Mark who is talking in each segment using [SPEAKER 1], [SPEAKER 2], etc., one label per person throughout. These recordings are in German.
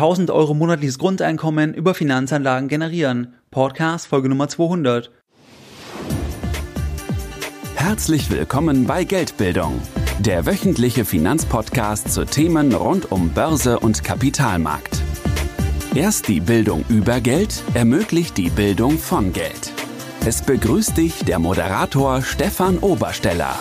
[SPEAKER 1] 1000 Euro monatliches Grundeinkommen über Finanzanlagen generieren. Podcast Folge Nummer 200.
[SPEAKER 2] Herzlich willkommen bei Geldbildung, der wöchentliche Finanzpodcast zu Themen rund um Börse und Kapitalmarkt. Erst die Bildung über Geld ermöglicht die Bildung von Geld. Es begrüßt dich der Moderator Stefan Obersteller.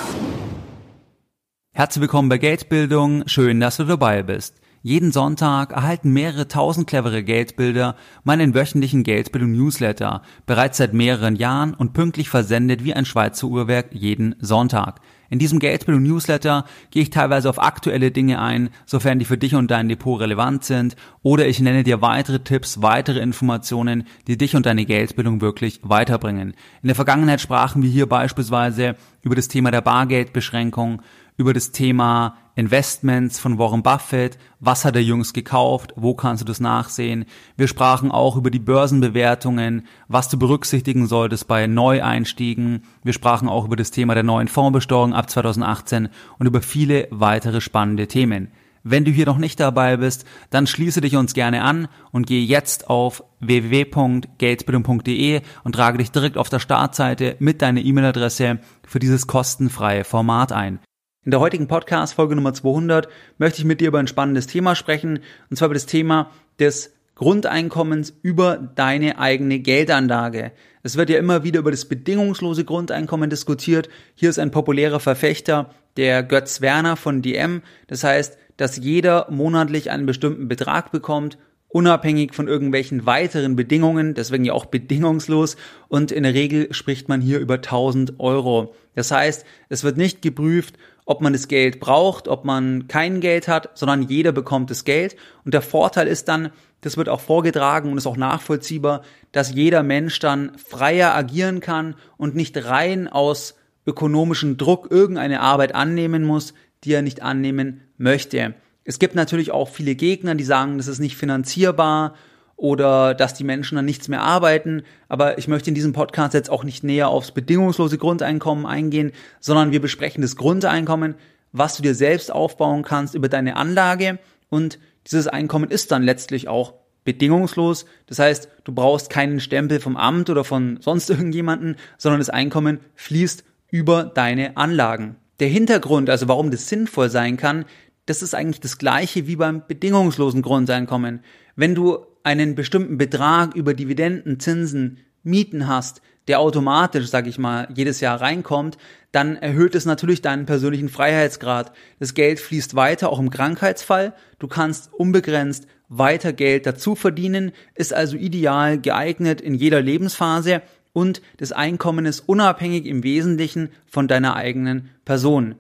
[SPEAKER 1] Herzlich willkommen bei Geldbildung. Schön, dass du dabei bist. Jeden Sonntag erhalten mehrere tausend clevere Geldbilder meinen wöchentlichen Geldbildung Newsletter, bereits seit mehreren Jahren und pünktlich versendet wie ein Schweizer Uhrwerk jeden Sonntag. In diesem Geldbildung Newsletter gehe ich teilweise auf aktuelle Dinge ein, sofern die für dich und dein Depot relevant sind, oder ich nenne dir weitere Tipps, weitere Informationen, die dich und deine Geldbildung wirklich weiterbringen. In der Vergangenheit sprachen wir hier beispielsweise über das Thema der Bargeldbeschränkung, über das Thema Investments von Warren Buffett, was hat er jüngst gekauft, wo kannst du das nachsehen. Wir sprachen auch über die Börsenbewertungen, was du berücksichtigen solltest bei Neueinstiegen. Wir sprachen auch über das Thema der neuen Fondsbesteuerung ab 2018 und über viele weitere spannende Themen. Wenn du hier noch nicht dabei bist, dann schließe dich uns gerne an und gehe jetzt auf www.geldbildung.de und trage dich direkt auf der Startseite mit deiner E-Mail-Adresse für dieses kostenfreie Format ein. In der heutigen Podcast Folge Nummer 200 möchte ich mit dir über ein spannendes Thema sprechen, und zwar über das Thema des Grundeinkommens über deine eigene Geldanlage. Es wird ja immer wieder über das bedingungslose Grundeinkommen diskutiert. Hier ist ein populärer Verfechter, der Götz Werner von DM. Das heißt, dass jeder monatlich einen bestimmten Betrag bekommt, unabhängig von irgendwelchen weiteren Bedingungen, deswegen ja auch bedingungslos. Und in der Regel spricht man hier über 1000 Euro. Das heißt, es wird nicht geprüft, ob man das Geld braucht, ob man kein Geld hat, sondern jeder bekommt das Geld. Und der Vorteil ist dann, das wird auch vorgetragen und ist auch nachvollziehbar, dass jeder Mensch dann freier agieren kann und nicht rein aus ökonomischem Druck irgendeine Arbeit annehmen muss, die er nicht annehmen möchte. Es gibt natürlich auch viele Gegner, die sagen, das ist nicht finanzierbar oder dass die Menschen dann nichts mehr arbeiten. Aber ich möchte in diesem Podcast jetzt auch nicht näher aufs bedingungslose Grundeinkommen eingehen, sondern wir besprechen das Grundeinkommen, was du dir selbst aufbauen kannst über deine Anlage. Und dieses Einkommen ist dann letztlich auch bedingungslos. Das heißt, du brauchst keinen Stempel vom Amt oder von sonst irgendjemanden, sondern das Einkommen fließt über deine Anlagen. Der Hintergrund, also warum das sinnvoll sein kann, das ist eigentlich das gleiche wie beim bedingungslosen Grundeinkommen. Wenn du einen bestimmten Betrag über Dividenden, Zinsen, Mieten hast, der automatisch, sag ich mal, jedes Jahr reinkommt, dann erhöht es natürlich deinen persönlichen Freiheitsgrad. Das Geld fließt weiter, auch im Krankheitsfall. Du kannst unbegrenzt weiter Geld dazu verdienen, ist also ideal geeignet in jeder Lebensphase und das Einkommen ist unabhängig im Wesentlichen von deiner eigenen Person.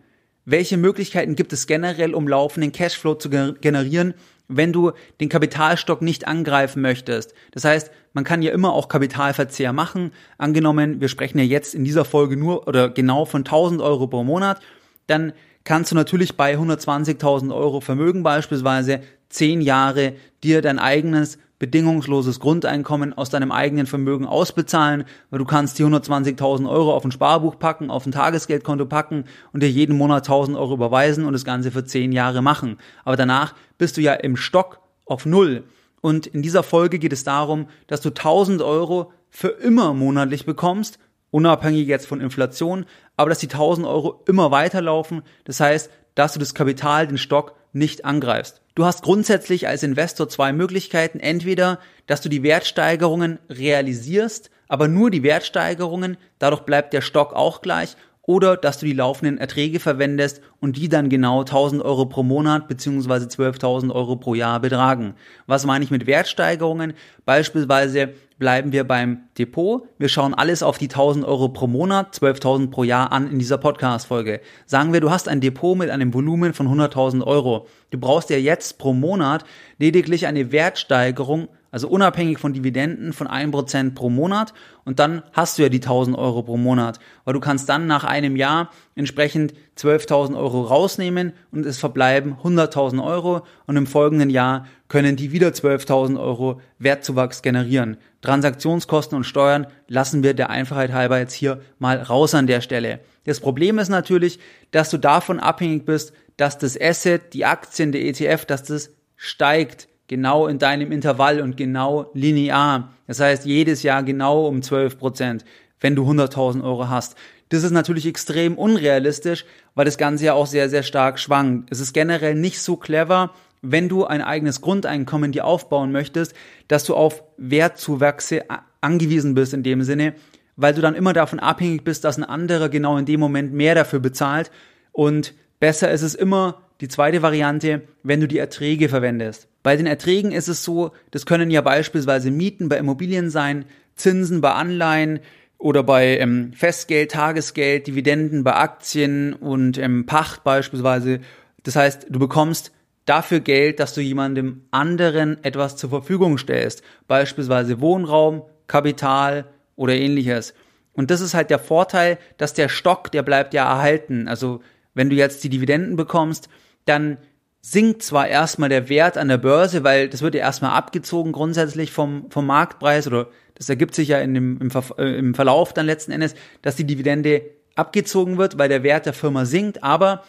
[SPEAKER 1] Welche Möglichkeiten gibt es generell, um laufenden Cashflow zu generieren? Wenn du den Kapitalstock nicht angreifen möchtest. Das heißt, man kann ja immer auch Kapitalverzehr machen. Angenommen, wir sprechen ja jetzt in dieser Folge nur oder genau von 1000 Euro pro Monat, dann kannst du natürlich bei 120.000 Euro Vermögen beispielsweise zehn Jahre dir dein eigenes bedingungsloses Grundeinkommen aus deinem eigenen Vermögen ausbezahlen, weil du kannst die 120.000 Euro auf ein Sparbuch packen, auf ein Tagesgeldkonto packen und dir jeden Monat 1.000 Euro überweisen und das Ganze für 10 Jahre machen. Aber danach bist du ja im Stock auf Null. Und in dieser Folge geht es darum, dass du 1.000 Euro für immer monatlich bekommst, unabhängig jetzt von Inflation, aber dass die 1.000 Euro immer weiterlaufen. Das heißt, dass du das Kapital, den Stock nicht angreifst. Du hast grundsätzlich als Investor zwei Möglichkeiten. Entweder, dass du die Wertsteigerungen realisierst, aber nur die Wertsteigerungen, dadurch bleibt der Stock auch gleich, oder dass du die laufenden Erträge verwendest und die dann genau 1000 Euro pro Monat beziehungsweise 12.000 Euro pro Jahr betragen. Was meine ich mit Wertsteigerungen? Beispielsweise bleiben wir beim Depot. Wir schauen alles auf die 1000 Euro pro Monat, 12.000 pro Jahr an in dieser Podcast-Folge. Sagen wir, du hast ein Depot mit einem Volumen von 100.000 Euro. Du brauchst ja jetzt pro Monat lediglich eine Wertsteigerung also unabhängig von Dividenden von 1% pro Monat und dann hast du ja die 1000 Euro pro Monat, weil du kannst dann nach einem Jahr entsprechend 12.000 Euro rausnehmen und es verbleiben 100.000 Euro und im folgenden Jahr können die wieder 12.000 Euro Wertzuwachs generieren. Transaktionskosten und Steuern lassen wir der Einfachheit halber jetzt hier mal raus an der Stelle. Das Problem ist natürlich, dass du davon abhängig bist, dass das Asset, die Aktien, der ETF, dass das steigt genau in deinem Intervall und genau linear. Das heißt, jedes Jahr genau um 12 Prozent, wenn du 100.000 Euro hast. Das ist natürlich extrem unrealistisch, weil das Ganze ja auch sehr, sehr stark schwankt. Es ist generell nicht so clever, wenn du ein eigenes Grundeinkommen dir aufbauen möchtest, dass du auf Wertzuwachse angewiesen bist in dem Sinne, weil du dann immer davon abhängig bist, dass ein anderer genau in dem Moment mehr dafür bezahlt. Und besser ist es immer die zweite Variante, wenn du die Erträge verwendest. Bei den Erträgen ist es so, das können ja beispielsweise Mieten bei Immobilien sein, Zinsen bei Anleihen, oder bei ähm, Festgeld, Tagesgeld, Dividenden bei Aktien und ähm, Pacht beispielsweise. Das heißt, du bekommst dafür Geld, dass du jemandem anderen etwas zur Verfügung stellst, beispielsweise Wohnraum, Kapital oder ähnliches. Und das ist halt der Vorteil, dass der Stock, der bleibt ja erhalten. Also wenn du jetzt die Dividenden bekommst, dann sinkt zwar erstmal der Wert an der Börse, weil das wird ja erstmal abgezogen grundsätzlich vom, vom Marktpreis oder das ergibt sich ja in dem, im, Ver äh, im Verlauf dann letzten Endes, dass die Dividende abgezogen wird, weil der Wert der Firma sinkt, aber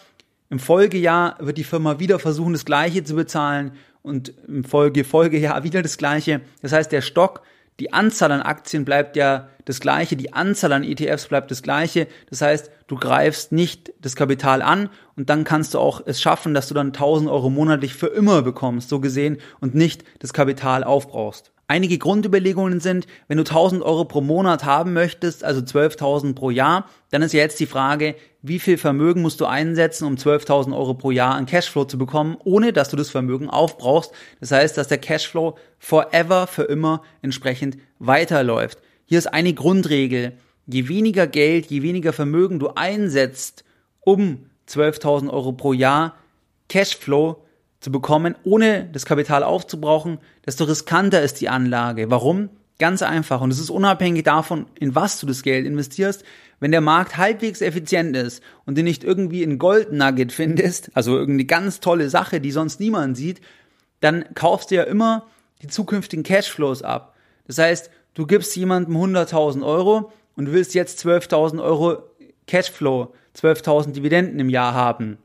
[SPEAKER 1] im Folgejahr wird die Firma wieder versuchen, das Gleiche zu bezahlen und im Folge, Folgejahr wieder das Gleiche. Das heißt, der Stock, die Anzahl an Aktien bleibt ja das Gleiche, die Anzahl an ETFs bleibt das Gleiche. Das heißt, du greifst nicht das Kapital an und dann kannst du auch es schaffen, dass du dann 1000 Euro monatlich für immer bekommst, so gesehen, und nicht das Kapital aufbrauchst. Einige Grundüberlegungen sind, wenn du 1000 Euro pro Monat haben möchtest, also 12.000 pro Jahr, dann ist jetzt die Frage, wie viel Vermögen musst du einsetzen, um 12.000 Euro pro Jahr an Cashflow zu bekommen, ohne dass du das Vermögen aufbrauchst. Das heißt, dass der Cashflow forever, für immer entsprechend weiterläuft. Hier ist eine Grundregel. Je weniger Geld, je weniger Vermögen du einsetzt, um 12.000 Euro pro Jahr Cashflow zu bekommen, ohne das Kapital aufzubrauchen, desto riskanter ist die Anlage. Warum? Ganz einfach. Und es ist unabhängig davon, in was du das Geld investierst. Wenn der Markt halbwegs effizient ist und du nicht irgendwie in Gold Nugget findest, also irgendeine ganz tolle Sache, die sonst niemand sieht, dann kaufst du ja immer die zukünftigen Cashflows ab. Das heißt, du gibst jemandem 100.000 Euro und willst jetzt 12.000 Euro Cashflow, 12.000 Dividenden im Jahr haben.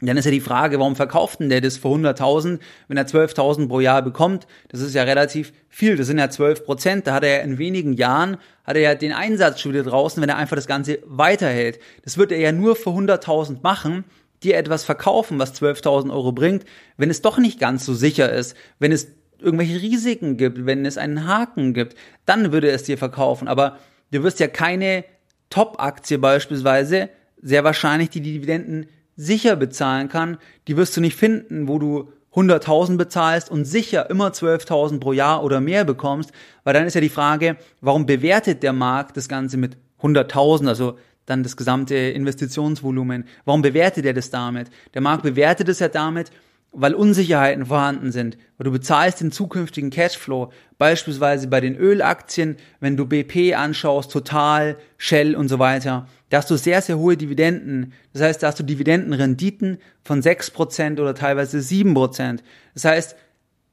[SPEAKER 1] Dann ist ja die Frage, warum verkauft denn der das für 100.000, wenn er 12.000 pro Jahr bekommt? Das ist ja relativ viel. Das sind ja 12 Prozent. Da hat er ja in wenigen Jahren, hat er ja den Einsatz schon wieder draußen, wenn er einfach das Ganze weiterhält. Das wird er ja nur für 100.000 machen, dir etwas verkaufen, was 12.000 Euro bringt, wenn es doch nicht ganz so sicher ist, wenn es irgendwelche Risiken gibt, wenn es einen Haken gibt, dann würde es dir verkaufen. Aber du wirst ja keine Top-Aktie beispielsweise sehr wahrscheinlich die Dividenden sicher bezahlen kann, die wirst du nicht finden, wo du 100.000 bezahlst und sicher immer 12.000 pro Jahr oder mehr bekommst, weil dann ist ja die Frage, warum bewertet der Markt das Ganze mit 100.000, also dann das gesamte Investitionsvolumen, warum bewertet er das damit? Der Markt bewertet es ja damit, weil Unsicherheiten vorhanden sind, weil du bezahlst den zukünftigen Cashflow, beispielsweise bei den Ölaktien, wenn du BP anschaust, Total, Shell und so weiter, da hast du sehr, sehr hohe Dividenden. Das heißt, da hast du Dividendenrenditen von 6% oder teilweise 7%. Das heißt,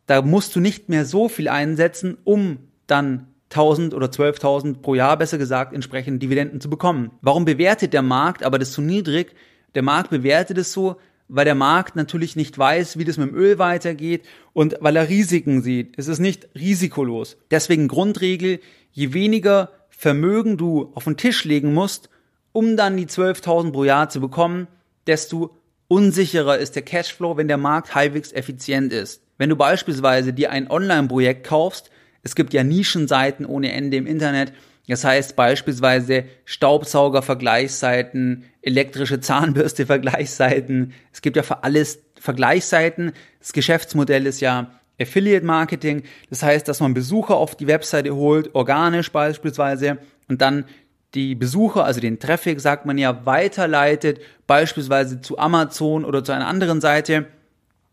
[SPEAKER 1] da musst du nicht mehr so viel einsetzen, um dann 1000 oder 12.000 pro Jahr, besser gesagt, entsprechend Dividenden zu bekommen. Warum bewertet der Markt aber das zu niedrig? Der Markt bewertet es so, weil der Markt natürlich nicht weiß, wie das mit dem Öl weitergeht und weil er Risiken sieht. Es ist nicht risikolos. Deswegen Grundregel, je weniger Vermögen du auf den Tisch legen musst, um dann die 12.000 pro Jahr zu bekommen, desto unsicherer ist der Cashflow, wenn der Markt halbwegs effizient ist. Wenn du beispielsweise dir ein Online-Projekt kaufst, es gibt ja Nischenseiten ohne Ende im Internet, das heißt beispielsweise Staubsauger-Vergleichsseiten, elektrische Zahnbürste-Vergleichsseiten. Es gibt ja für alles Vergleichsseiten. Das Geschäftsmodell ist ja Affiliate Marketing. Das heißt, dass man Besucher auf die Webseite holt, organisch beispielsweise, und dann die Besucher, also den Traffic, sagt man ja, weiterleitet, beispielsweise zu Amazon oder zu einer anderen Seite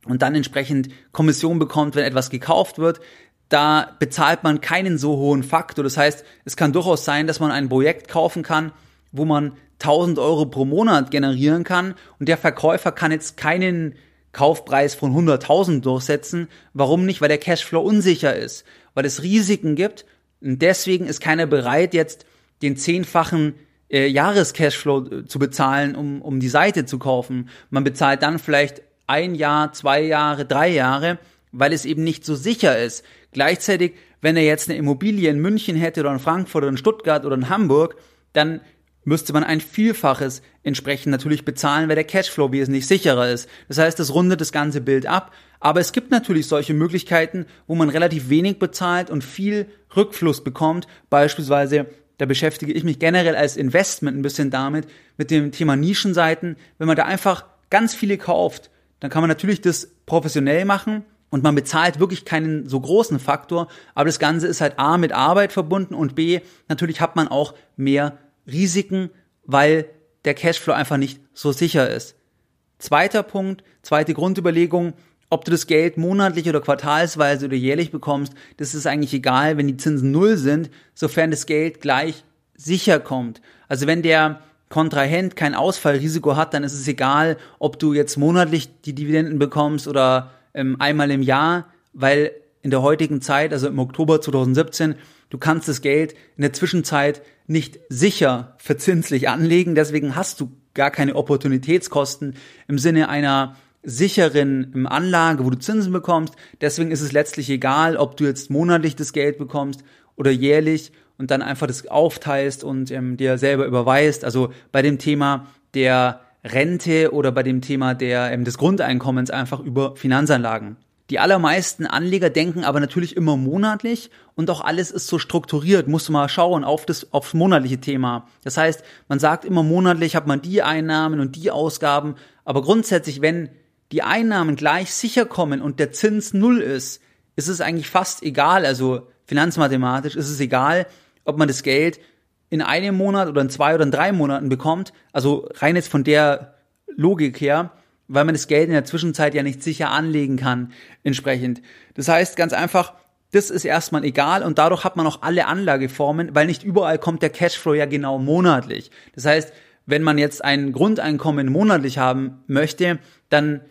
[SPEAKER 1] und dann entsprechend Kommission bekommt, wenn etwas gekauft wird da bezahlt man keinen so hohen Faktor. Das heißt, es kann durchaus sein, dass man ein Projekt kaufen kann, wo man 1000 Euro pro Monat generieren kann und der Verkäufer kann jetzt keinen Kaufpreis von 100.000 durchsetzen. Warum nicht? Weil der Cashflow unsicher ist, weil es Risiken gibt und deswegen ist keiner bereit, jetzt den zehnfachen äh, Jahrescashflow äh, zu bezahlen, um, um die Seite zu kaufen. Man bezahlt dann vielleicht ein Jahr, zwei Jahre, drei Jahre weil es eben nicht so sicher ist. Gleichzeitig, wenn er jetzt eine Immobilie in München hätte oder in Frankfurt oder in Stuttgart oder in Hamburg, dann müsste man ein Vielfaches entsprechend natürlich bezahlen, weil der Cashflow wesentlich sicherer ist. Das heißt, das rundet das ganze Bild ab. Aber es gibt natürlich solche Möglichkeiten, wo man relativ wenig bezahlt und viel Rückfluss bekommt. Beispielsweise, da beschäftige ich mich generell als Investment ein bisschen damit, mit dem Thema Nischenseiten. Wenn man da einfach ganz viele kauft, dann kann man natürlich das professionell machen und man bezahlt wirklich keinen so großen Faktor, aber das Ganze ist halt A mit Arbeit verbunden und B, natürlich hat man auch mehr Risiken, weil der Cashflow einfach nicht so sicher ist. Zweiter Punkt, zweite Grundüberlegung, ob du das Geld monatlich oder quartalsweise oder jährlich bekommst, das ist eigentlich egal, wenn die Zinsen null sind, sofern das Geld gleich sicher kommt. Also wenn der Kontrahent kein Ausfallrisiko hat, dann ist es egal, ob du jetzt monatlich die Dividenden bekommst oder ähm, einmal im Jahr, weil in der heutigen Zeit, also im Oktober 2017, du kannst das Geld in der Zwischenzeit nicht sicher verzinslich anlegen, deswegen hast du gar keine Opportunitätskosten im Sinne einer sicheren ähm, Anlage, wo du Zinsen bekommst. Deswegen ist es letztlich egal, ob du jetzt monatlich das Geld bekommst oder jährlich und dann einfach das aufteilst und ähm, dir selber überweist. Also bei dem Thema der Rente oder bei dem Thema der, ähm, des Grundeinkommens einfach über Finanzanlagen. Die allermeisten Anleger denken aber natürlich immer monatlich und auch alles ist so strukturiert. Musst du mal schauen auf das, aufs monatliche Thema. Das heißt, man sagt immer monatlich hat man die Einnahmen und die Ausgaben. Aber grundsätzlich, wenn die Einnahmen gleich sicher kommen und der Zins null ist, ist es eigentlich fast egal. Also finanzmathematisch ist es egal, ob man das Geld in einem Monat oder in zwei oder in drei Monaten bekommt. Also rein jetzt von der Logik her weil man das Geld in der Zwischenzeit ja nicht sicher anlegen kann, entsprechend. Das heißt ganz einfach, das ist erstmal egal und dadurch hat man auch alle Anlageformen, weil nicht überall kommt der Cashflow ja genau monatlich. Das heißt, wenn man jetzt ein Grundeinkommen monatlich haben möchte, dann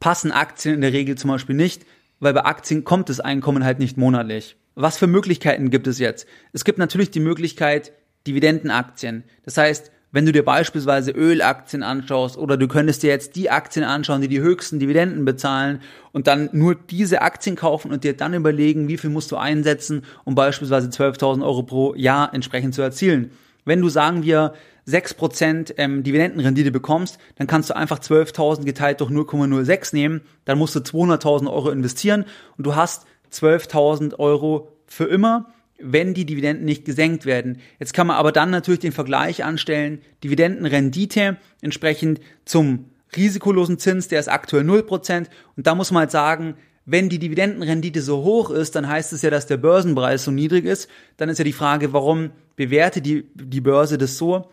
[SPEAKER 1] passen Aktien in der Regel zum Beispiel nicht, weil bei Aktien kommt das Einkommen halt nicht monatlich. Was für Möglichkeiten gibt es jetzt? Es gibt natürlich die Möglichkeit Dividendenaktien. Das heißt, wenn du dir beispielsweise Ölaktien anschaust oder du könntest dir jetzt die Aktien anschauen, die die höchsten Dividenden bezahlen und dann nur diese Aktien kaufen und dir dann überlegen, wie viel musst du einsetzen, um beispielsweise 12.000 Euro pro Jahr entsprechend zu erzielen. Wenn du, sagen wir, 6% ähm, Dividendenrendite bekommst, dann kannst du einfach 12.000 geteilt durch 0,06 nehmen, dann musst du 200.000 Euro investieren und du hast 12.000 Euro für immer wenn die Dividenden nicht gesenkt werden. Jetzt kann man aber dann natürlich den Vergleich anstellen, Dividendenrendite entsprechend zum risikolosen Zins, der ist aktuell 0%. Und da muss man halt sagen, wenn die Dividendenrendite so hoch ist, dann heißt es ja, dass der Börsenpreis so niedrig ist. Dann ist ja die Frage, warum bewertet die, die Börse das so?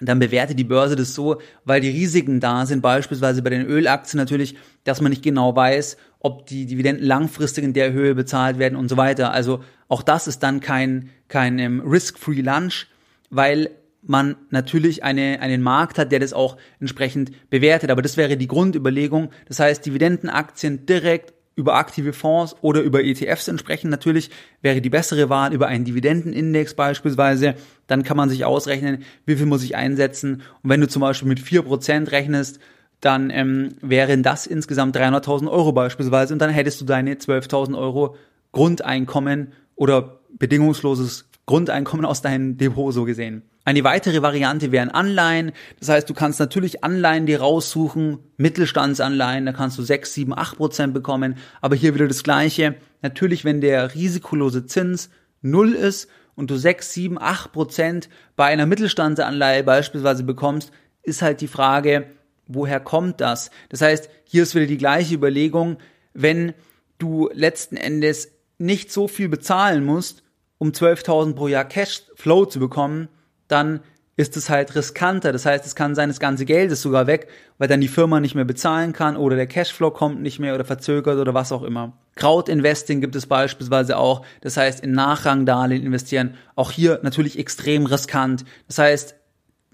[SPEAKER 1] Dann bewertet die Börse das so, weil die Risiken da sind, beispielsweise bei den Ölaktien natürlich, dass man nicht genau weiß, ob die Dividenden langfristig in der Höhe bezahlt werden und so weiter. Also auch das ist dann kein, kein ähm, Risk-Free Lunch, weil man natürlich eine, einen Markt hat, der das auch entsprechend bewertet. Aber das wäre die Grundüberlegung. Das heißt, Dividendenaktien direkt über aktive Fonds oder über ETFs entsprechend natürlich wäre die bessere Wahl über einen Dividendenindex beispielsweise. Dann kann man sich ausrechnen, wie viel muss ich einsetzen. Und wenn du zum Beispiel mit vier Prozent rechnest, dann ähm, wären das insgesamt 300.000 Euro beispielsweise und dann hättest du deine 12.000 Euro Grundeinkommen oder bedingungsloses Grundeinkommen aus deinem Depot so gesehen. Eine weitere Variante wären Anleihen. Das heißt, du kannst natürlich Anleihen dir raussuchen, Mittelstandsanleihen, da kannst du 6, 7, 8 Prozent bekommen. Aber hier wieder das Gleiche. Natürlich, wenn der risikolose Zins null ist und du 6, 7, 8 Prozent bei einer Mittelstandsanleihe beispielsweise bekommst, ist halt die Frage, woher kommt das? Das heißt, hier ist wieder die gleiche Überlegung, wenn du letzten Endes nicht so viel bezahlen musst, um 12.000 pro Jahr Cashflow zu bekommen, dann ist es halt riskanter. Das heißt, es kann sein, das ganze Geld ist sogar weg, weil dann die Firma nicht mehr bezahlen kann oder der Cashflow kommt nicht mehr oder verzögert oder was auch immer. Crowd-Investing gibt es beispielsweise auch. Das heißt, in Nachrangdarlehen investieren. Auch hier natürlich extrem riskant. Das heißt,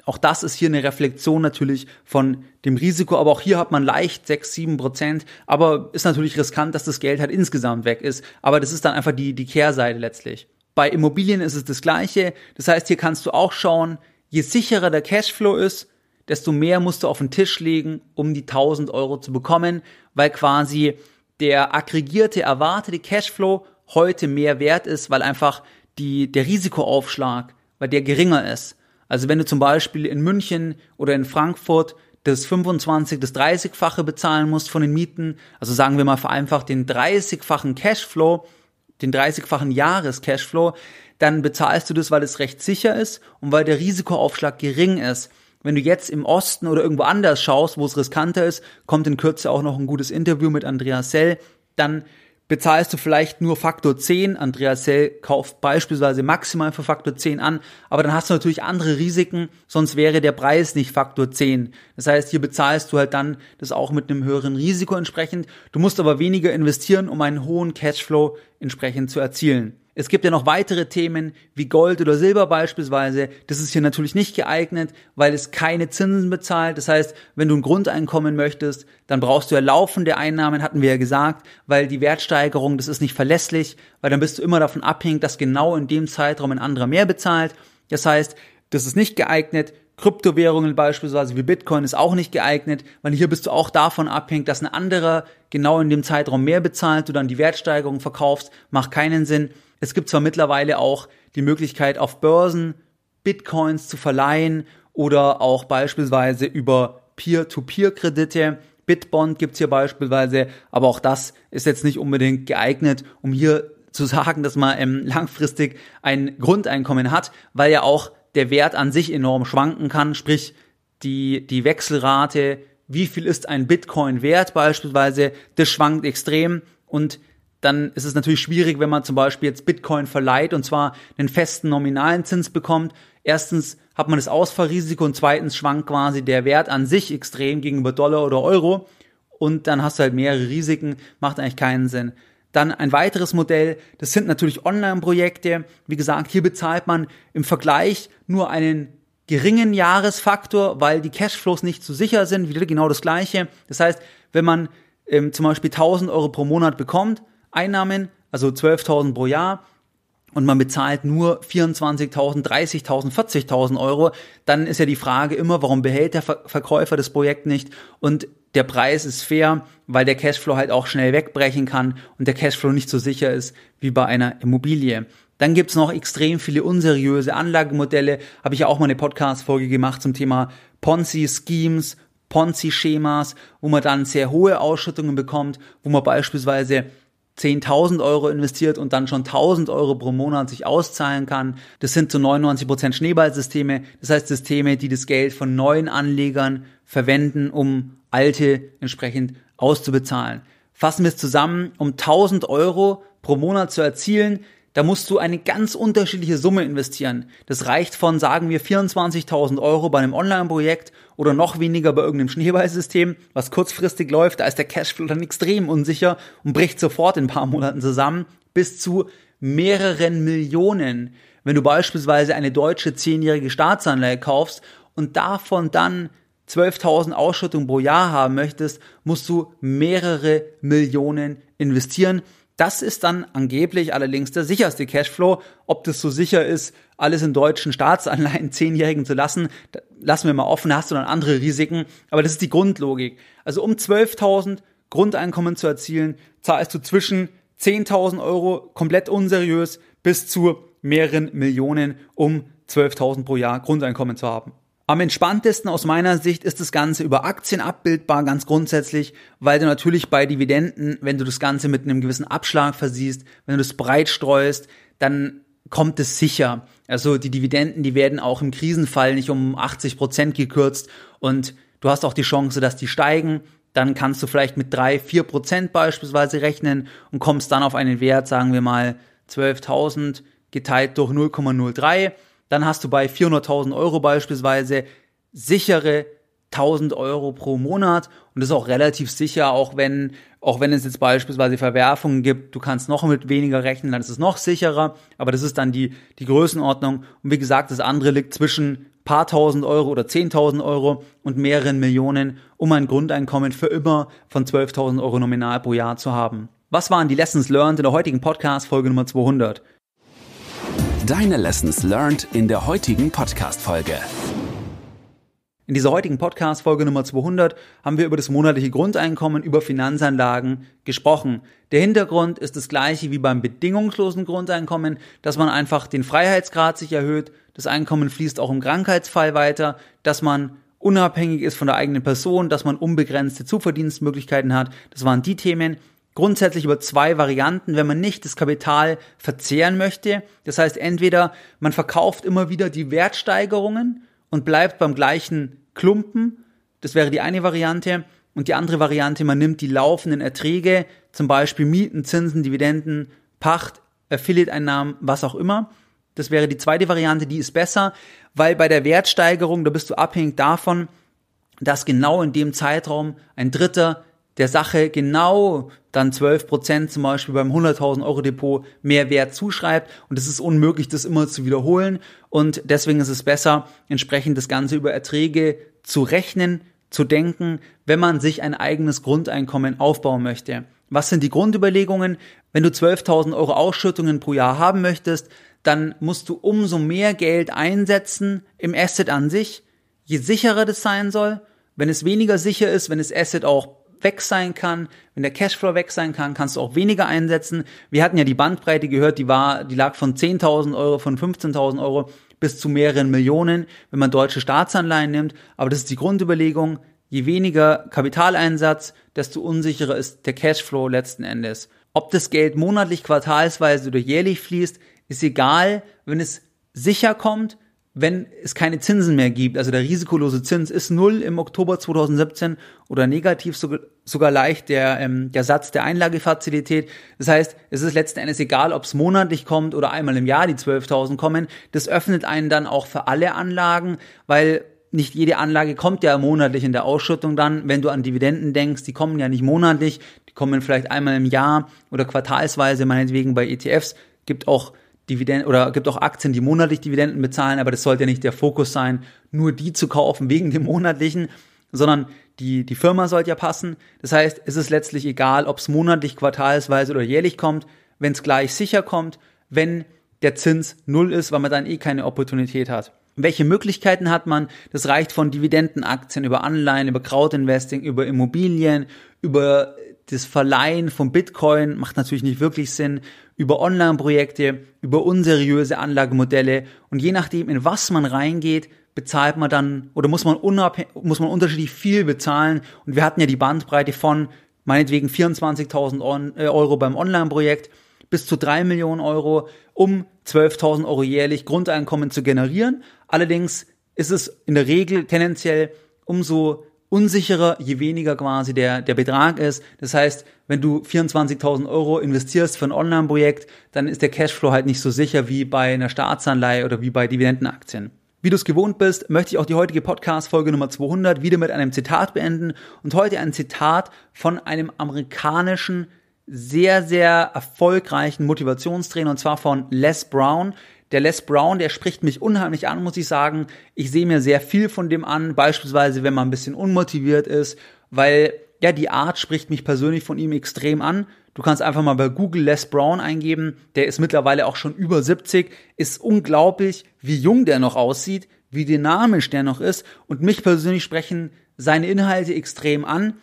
[SPEAKER 1] auch das ist hier eine Reflexion natürlich von dem Risiko, aber auch hier hat man leicht 6, 7 Prozent, aber ist natürlich riskant, dass das Geld halt insgesamt weg ist. Aber das ist dann einfach die, die Kehrseite letztlich. Bei Immobilien ist es das Gleiche. Das heißt, hier kannst du auch schauen, je sicherer der Cashflow ist, desto mehr musst du auf den Tisch legen, um die 1000 Euro zu bekommen, weil quasi der aggregierte erwartete Cashflow heute mehr wert ist, weil einfach die, der Risikoaufschlag, weil der geringer ist. Also wenn du zum Beispiel in München oder in Frankfurt das 25, das 30-fache bezahlen musst von den Mieten, also sagen wir mal vereinfacht den 30-fachen Cashflow, den 30-fachen Jahres-Cashflow, dann bezahlst du das, weil es recht sicher ist und weil der Risikoaufschlag gering ist. Wenn du jetzt im Osten oder irgendwo anders schaust, wo es riskanter ist, kommt in Kürze auch noch ein gutes Interview mit Andreas Sell, dann bezahlst du vielleicht nur Faktor 10. Andreas Sell kauft beispielsweise maximal für Faktor 10 an, aber dann hast du natürlich andere Risiken, sonst wäre der Preis nicht Faktor 10. Das heißt, hier bezahlst du halt dann das auch mit einem höheren Risiko entsprechend. Du musst aber weniger investieren, um einen hohen Cashflow entsprechend zu erzielen. Es gibt ja noch weitere Themen wie Gold oder Silber beispielsweise. Das ist hier natürlich nicht geeignet, weil es keine Zinsen bezahlt. Das heißt, wenn du ein Grundeinkommen möchtest, dann brauchst du ja laufende Einnahmen, hatten wir ja gesagt, weil die Wertsteigerung, das ist nicht verlässlich, weil dann bist du immer davon abhängig, dass genau in dem Zeitraum ein anderer mehr bezahlt. Das heißt, das ist nicht geeignet. Kryptowährungen beispielsweise wie Bitcoin ist auch nicht geeignet, weil hier bist du auch davon abhängig, dass ein anderer genau in dem Zeitraum mehr bezahlt, du dann die Wertsteigerung verkaufst, macht keinen Sinn. Es gibt zwar mittlerweile auch die Möglichkeit, auf Börsen Bitcoins zu verleihen oder auch beispielsweise über Peer-to-Peer-Kredite. Bitbond gibt's hier beispielsweise, aber auch das ist jetzt nicht unbedingt geeignet, um hier zu sagen, dass man ähm, langfristig ein Grundeinkommen hat, weil ja auch der Wert an sich enorm schwanken kann, sprich die, die Wechselrate, wie viel ist ein Bitcoin wert beispielsweise, das schwankt extrem und dann ist es natürlich schwierig, wenn man zum Beispiel jetzt Bitcoin verleiht und zwar einen festen nominalen Zins bekommt. Erstens hat man das Ausfallrisiko und zweitens schwankt quasi der Wert an sich extrem gegenüber Dollar oder Euro und dann hast du halt mehrere Risiken, macht eigentlich keinen Sinn. Dann ein weiteres Modell, das sind natürlich Online-Projekte. Wie gesagt, hier bezahlt man im Vergleich nur einen geringen Jahresfaktor, weil die Cashflows nicht so sicher sind, wieder genau das gleiche. Das heißt, wenn man ähm, zum Beispiel 1000 Euro pro Monat bekommt, Einnahmen, also 12.000 pro Jahr, und man bezahlt nur 24.000, 30.000, 40.000 Euro, dann ist ja die Frage immer, warum behält der Verkäufer das Projekt nicht? Und der Preis ist fair, weil der Cashflow halt auch schnell wegbrechen kann und der Cashflow nicht so sicher ist wie bei einer Immobilie. Dann gibt's noch extrem viele unseriöse Anlagemodelle. Habe ich ja auch mal eine Podcast-Folge gemacht zum Thema Ponzi-Schemes, Ponzi-Schemas, wo man dann sehr hohe Ausschüttungen bekommt, wo man beispielsweise 10.000 Euro investiert und dann schon 1.000 Euro pro Monat sich auszahlen kann. Das sind zu 99 Prozent Schneeballsysteme. Das heißt Systeme, die das Geld von neuen Anlegern verwenden, um alte entsprechend auszubezahlen. Fassen wir es zusammen, um 1000 Euro pro Monat zu erzielen, da musst du eine ganz unterschiedliche Summe investieren. Das reicht von, sagen wir, 24.000 Euro bei einem Online-Projekt oder noch weniger bei irgendeinem Schneeballsystem, was kurzfristig läuft. Da ist der Cashflow dann extrem unsicher und bricht sofort in ein paar Monaten zusammen, bis zu mehreren Millionen. Wenn du beispielsweise eine deutsche zehnjährige Staatsanleihe kaufst und davon dann 12.000 Ausschüttungen pro Jahr haben möchtest, musst du mehrere Millionen investieren. Das ist dann angeblich allerdings der sicherste Cashflow. Ob das so sicher ist, alles in deutschen Staatsanleihen Zehnjährigen zu lassen, lassen wir mal offen, da hast du dann andere Risiken. Aber das ist die Grundlogik. Also um 12.000 Grundeinkommen zu erzielen, zahlst du zwischen 10.000 Euro komplett unseriös bis zu mehreren Millionen, um 12.000 pro Jahr Grundeinkommen zu haben. Am entspanntesten aus meiner Sicht ist das Ganze über Aktien abbildbar, ganz grundsätzlich, weil du natürlich bei Dividenden, wenn du das Ganze mit einem gewissen Abschlag versiehst, wenn du das breit streust, dann kommt es sicher. Also die Dividenden, die werden auch im Krisenfall nicht um 80 Prozent gekürzt und du hast auch die Chance, dass die steigen. Dann kannst du vielleicht mit drei, vier Prozent beispielsweise rechnen und kommst dann auf einen Wert, sagen wir mal 12.000 geteilt durch 0,03 dann hast du bei 400.000 Euro beispielsweise sichere 1000 Euro pro Monat und das ist auch relativ sicher, auch wenn, auch wenn es jetzt beispielsweise Verwerfungen gibt, du kannst noch mit weniger rechnen, dann ist es noch sicherer, aber das ist dann die, die Größenordnung und wie gesagt, das andere liegt zwischen paar tausend Euro oder 10.000 Euro und mehreren Millionen, um ein Grundeinkommen für immer von 12.000 Euro nominal pro Jahr zu haben. Was waren die Lessons learned in der heutigen Podcast Folge Nummer 200?
[SPEAKER 2] Deine Lessons learned in der heutigen Podcast-Folge.
[SPEAKER 1] In dieser heutigen Podcast-Folge Nummer 200 haben wir über das monatliche Grundeinkommen, über Finanzanlagen gesprochen. Der Hintergrund ist das gleiche wie beim bedingungslosen Grundeinkommen, dass man einfach den Freiheitsgrad sich erhöht, das Einkommen fließt auch im Krankheitsfall weiter, dass man unabhängig ist von der eigenen Person, dass man unbegrenzte Zuverdienstmöglichkeiten hat. Das waren die Themen. Grundsätzlich über zwei Varianten, wenn man nicht das Kapital verzehren möchte. Das heißt, entweder man verkauft immer wieder die Wertsteigerungen und bleibt beim gleichen Klumpen. Das wäre die eine Variante. Und die andere Variante, man nimmt die laufenden Erträge, zum Beispiel Mieten, Zinsen, Dividenden, Pacht, Affiliate-Einnahmen, was auch immer. Das wäre die zweite Variante, die ist besser, weil bei der Wertsteigerung, da bist du abhängig davon, dass genau in dem Zeitraum ein Dritter der Sache genau dann 12 Prozent zum Beispiel beim 100.000 Euro Depot mehr Wert zuschreibt und es ist unmöglich, das immer zu wiederholen und deswegen ist es besser, entsprechend das Ganze über Erträge zu rechnen, zu denken, wenn man sich ein eigenes Grundeinkommen aufbauen möchte. Was sind die Grundüberlegungen? Wenn du 12.000 Euro Ausschüttungen pro Jahr haben möchtest, dann musst du umso mehr Geld einsetzen im Asset an sich, je sicherer das sein soll. Wenn es weniger sicher ist, wenn das Asset auch weg sein kann, wenn der Cashflow weg sein kann, kannst du auch weniger einsetzen. Wir hatten ja die Bandbreite gehört, die war, die lag von 10.000 Euro, von 15.000 Euro bis zu mehreren Millionen, wenn man deutsche Staatsanleihen nimmt. Aber das ist die Grundüberlegung. Je weniger Kapitaleinsatz, desto unsicherer ist der Cashflow letzten Endes. Ob das Geld monatlich, quartalsweise oder jährlich fließt, ist egal, wenn es sicher kommt, wenn es keine Zinsen mehr gibt, also der risikolose Zins ist null im Oktober 2017 oder negativ sogar, leicht der, ähm, der Satz der Einlagefazilität. Das heißt, es ist letzten Endes egal, ob es monatlich kommt oder einmal im Jahr die 12.000 kommen. Das öffnet einen dann auch für alle Anlagen, weil nicht jede Anlage kommt ja monatlich in der Ausschüttung dann. Wenn du an Dividenden denkst, die kommen ja nicht monatlich, die kommen vielleicht einmal im Jahr oder quartalsweise, meinetwegen bei ETFs. Gibt auch Dividenden oder gibt auch Aktien, die monatlich Dividenden bezahlen, aber das sollte ja nicht der Fokus sein, nur die zu kaufen wegen dem monatlichen, sondern die, die Firma sollte ja passen. Das heißt, es ist letztlich egal, ob es monatlich, quartalsweise oder jährlich kommt, wenn es gleich sicher kommt, wenn der Zins null ist, weil man dann eh keine Opportunität hat. Welche Möglichkeiten hat man? Das reicht von Dividendenaktien über Anleihen, über Crowdinvesting, über Immobilien, über das Verleihen von Bitcoin macht natürlich nicht wirklich Sinn, über Online-Projekte, über unseriöse Anlagemodelle. Und je nachdem, in was man reingeht, bezahlt man dann oder muss man, muss man unterschiedlich viel bezahlen. Und wir hatten ja die Bandbreite von meinetwegen 24.000 äh, Euro beim Online-Projekt bis zu 3 Millionen Euro, um 12.000 Euro jährlich Grundeinkommen zu generieren. Allerdings ist es in der Regel tendenziell umso unsicherer, je weniger quasi der, der Betrag ist. Das heißt, wenn du 24.000 Euro investierst für ein Online-Projekt, dann ist der Cashflow halt nicht so sicher wie bei einer Staatsanleihe oder wie bei Dividendenaktien. Wie du es gewohnt bist, möchte ich auch die heutige Podcast-Folge Nummer 200 wieder mit einem Zitat beenden und heute ein Zitat von einem amerikanischen, sehr, sehr erfolgreichen Motivationstrainer und zwar von Les Brown. Der Les Brown, der spricht mich unheimlich an, muss ich sagen. Ich sehe mir sehr viel von dem an, beispielsweise wenn man ein bisschen unmotiviert ist, weil ja, die Art spricht mich persönlich von ihm extrem an. Du kannst einfach mal bei Google Les Brown eingeben. Der ist mittlerweile auch schon über 70. Ist unglaublich, wie jung der noch aussieht, wie dynamisch der noch ist. Und mich persönlich sprechen seine Inhalte extrem an.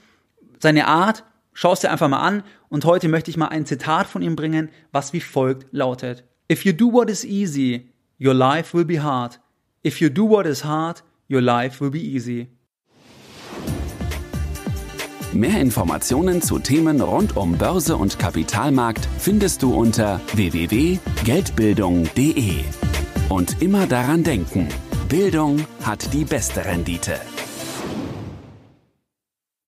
[SPEAKER 1] Seine Art, schaust dir einfach mal an. Und heute möchte ich mal ein Zitat von ihm bringen, was wie folgt lautet. If you do what is easy, your life will be hard. If you do what is hard, your life will be easy.
[SPEAKER 2] Mehr Informationen zu Themen rund um Börse und Kapitalmarkt findest du unter www.geldbildung.de. Und immer daran denken, Bildung hat die beste Rendite.